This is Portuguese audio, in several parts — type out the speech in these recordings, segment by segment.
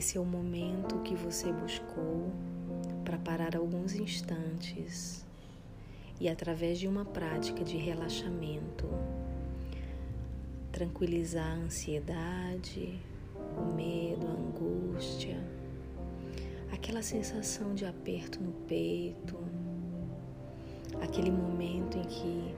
Esse é o momento que você buscou para parar alguns instantes e, através de uma prática de relaxamento, tranquilizar a ansiedade, o medo, a angústia, aquela sensação de aperto no peito, aquele momento em que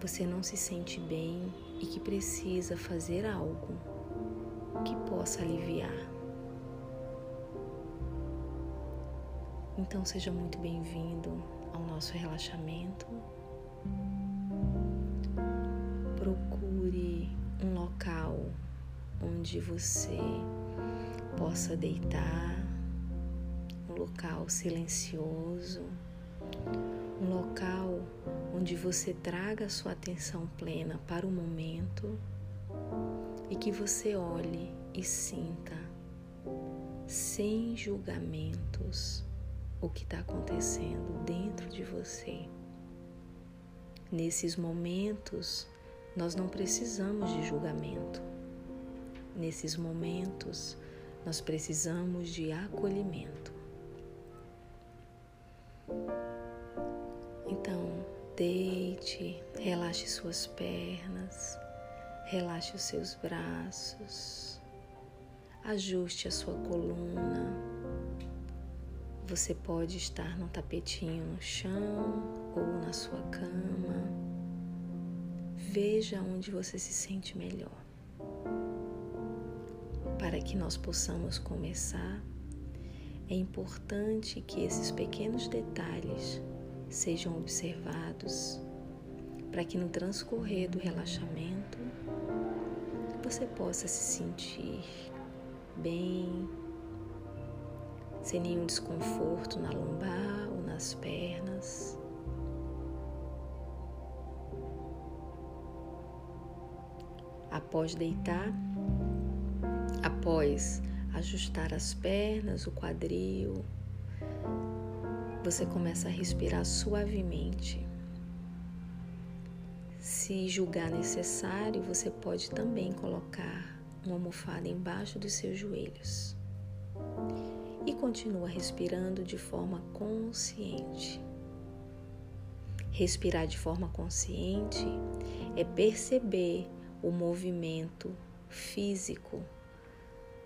você não se sente bem e que precisa fazer algo que possa aliviar. Então seja muito bem-vindo ao nosso relaxamento. Procure um local onde você possa deitar, um local silencioso, um local onde você traga a sua atenção plena para o momento e que você olhe e sinta sem julgamentos o que está acontecendo dentro de você. Nesses momentos, nós não precisamos de julgamento. Nesses momentos, nós precisamos de acolhimento. Então, deite, relaxe suas pernas, relaxe os seus braços, ajuste a sua coluna você pode estar no tapetinho no chão ou na sua cama. Veja onde você se sente melhor. Para que nós possamos começar, é importante que esses pequenos detalhes sejam observados para que no transcorrer do relaxamento você possa se sentir bem, sem nenhum desconforto na lombar ou nas pernas. Após deitar, após ajustar as pernas, o quadril, você começa a respirar suavemente. Se julgar necessário, você pode também colocar uma almofada embaixo dos seus joelhos e continua respirando de forma consciente. Respirar de forma consciente é perceber o movimento físico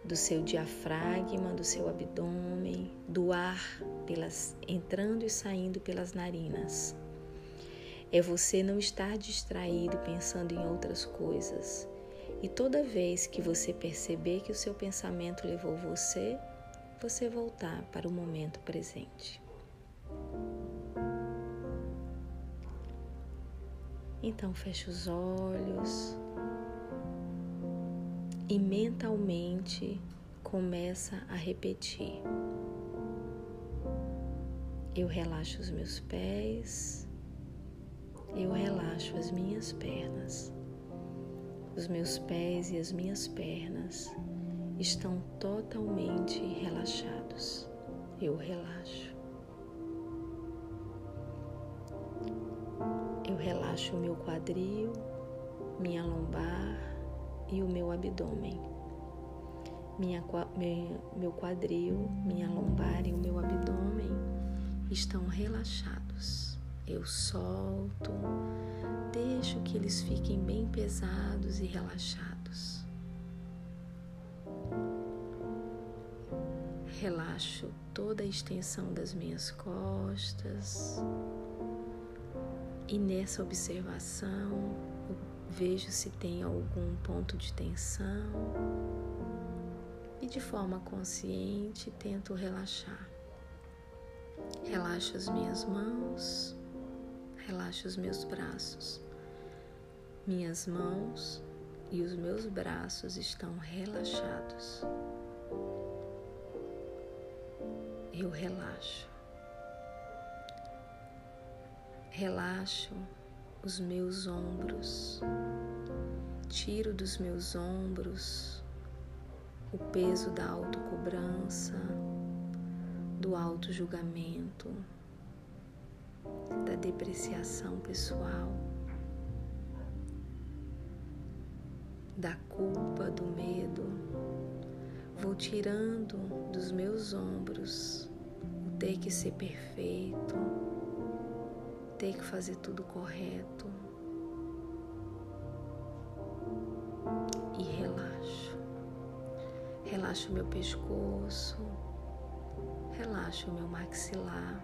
do seu diafragma, do seu abdômen, do ar pelas, entrando e saindo pelas narinas. É você não estar distraído pensando em outras coisas. E toda vez que você perceber que o seu pensamento levou você você voltar para o momento presente. Então feche os olhos e mentalmente começa a repetir. Eu relaxo os meus pés, eu relaxo as minhas pernas. Os meus pés e as minhas pernas estão totalmente relaxados. Eu relaxo. Eu relaxo o meu quadril, minha lombar e o meu abdômen. Minha, meu quadril, minha lombar e o meu abdômen estão relaxados. Eu solto, deixo que eles fiquem bem pesados e relaxados. Relaxo toda a extensão das minhas costas e nessa observação vejo se tem algum ponto de tensão e de forma consciente tento relaxar. Relaxo as minhas mãos, relaxo os meus braços. Minhas mãos e os meus braços estão relaxados. Eu relaxo. Relaxo os meus ombros, tiro dos meus ombros o peso da autocobrança, do auto-julgamento, da depreciação pessoal, da culpa, do medo Vou tirando dos meus ombros o ter que ser perfeito, ter que fazer tudo correto. E relaxo. Relaxo o meu pescoço, relaxo o meu maxilar,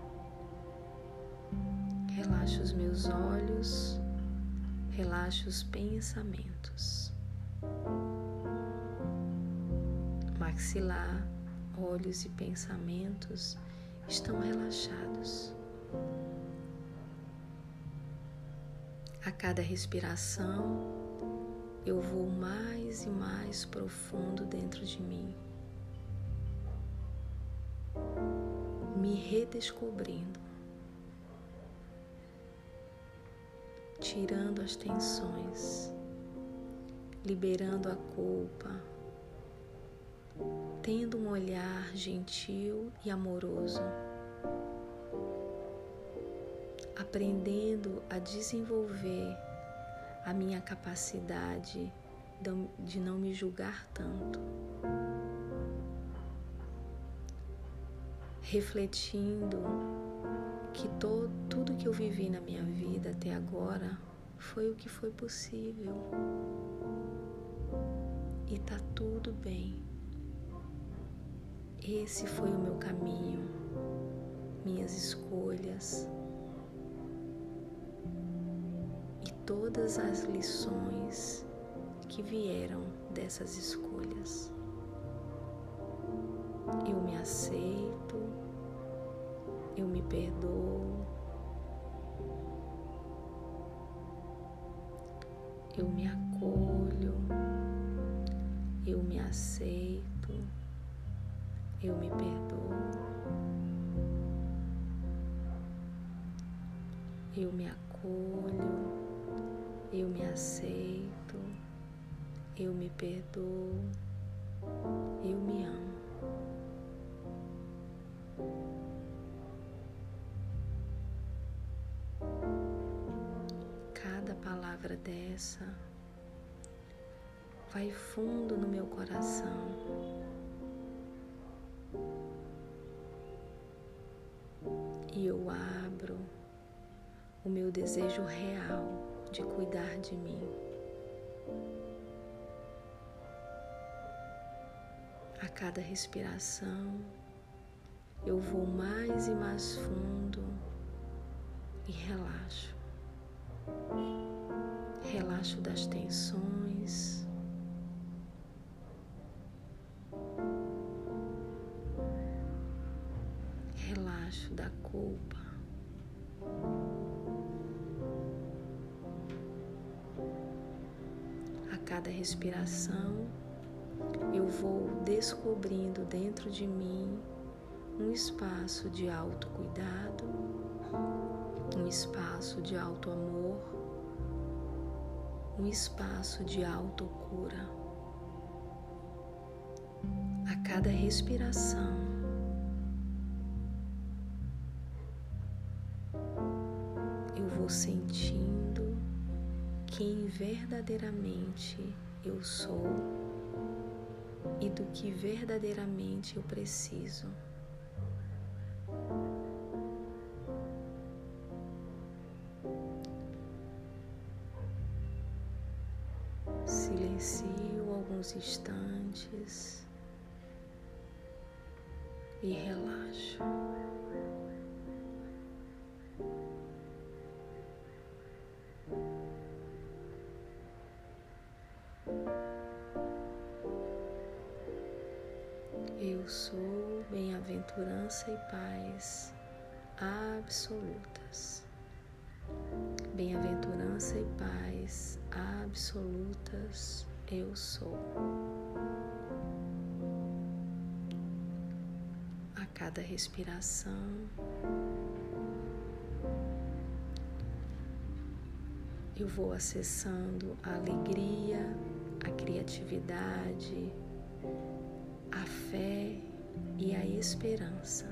relaxo os meus olhos, relaxo os pensamentos. Maxilar, olhos e pensamentos estão relaxados. A cada respiração, eu vou mais e mais profundo dentro de mim, me redescobrindo, tirando as tensões, liberando a culpa, tendo um olhar gentil e amoroso aprendendo a desenvolver a minha capacidade de não me julgar tanto. Refletindo que todo, tudo que eu vivi na minha vida até agora foi o que foi possível. E tá tudo bem. Esse foi o meu caminho, minhas escolhas todas as lições que vieram dessas escolhas. Eu me aceito, eu me perdoo, eu me acolho, eu me aceito, eu me perdoo, eu me acolho eu me aceito, eu me perdoo, eu me amo. Cada palavra dessa vai fundo no meu coração. E eu abro o meu desejo real de cuidar de mim. A cada respiração, eu vou mais e mais fundo e relaxo. Relaxo das tensões. Culpa. cada respiração, eu vou descobrindo dentro de mim um espaço de autocuidado, um espaço de auto amor, um espaço de autocura. A cada respiração, sentindo quem verdadeiramente eu sou e do que verdadeiramente eu preciso. Silencio alguns instantes e relaxo. Eu sou bem-aventurança e paz absolutas. Bem-aventurança e paz absolutas eu sou. A cada respiração, eu vou acessando a alegria, a criatividade, a fé e a esperança.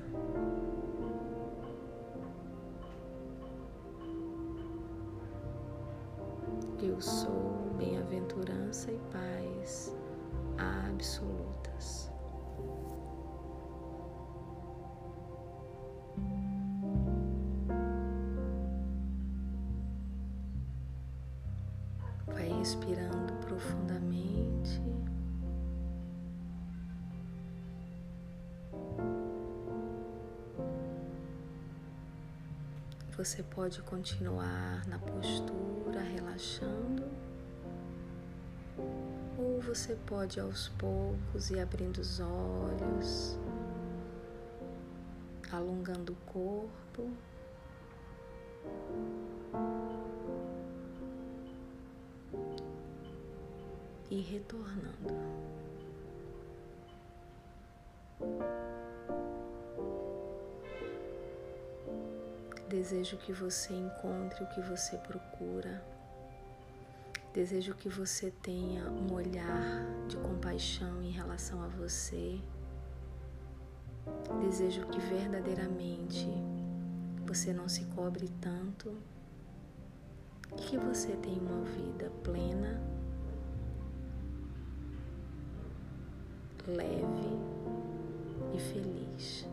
Eu sou bem-aventurança e paz absolutas. Vai respirando Você pode continuar na postura, relaxando, ou você pode aos poucos ir abrindo os olhos, alongando o corpo. E retornando. Desejo que você encontre o que você procura. Desejo que você tenha um olhar de compaixão em relação a você. Desejo que verdadeiramente você não se cobre tanto e que você tenha uma vida plena, leve e feliz.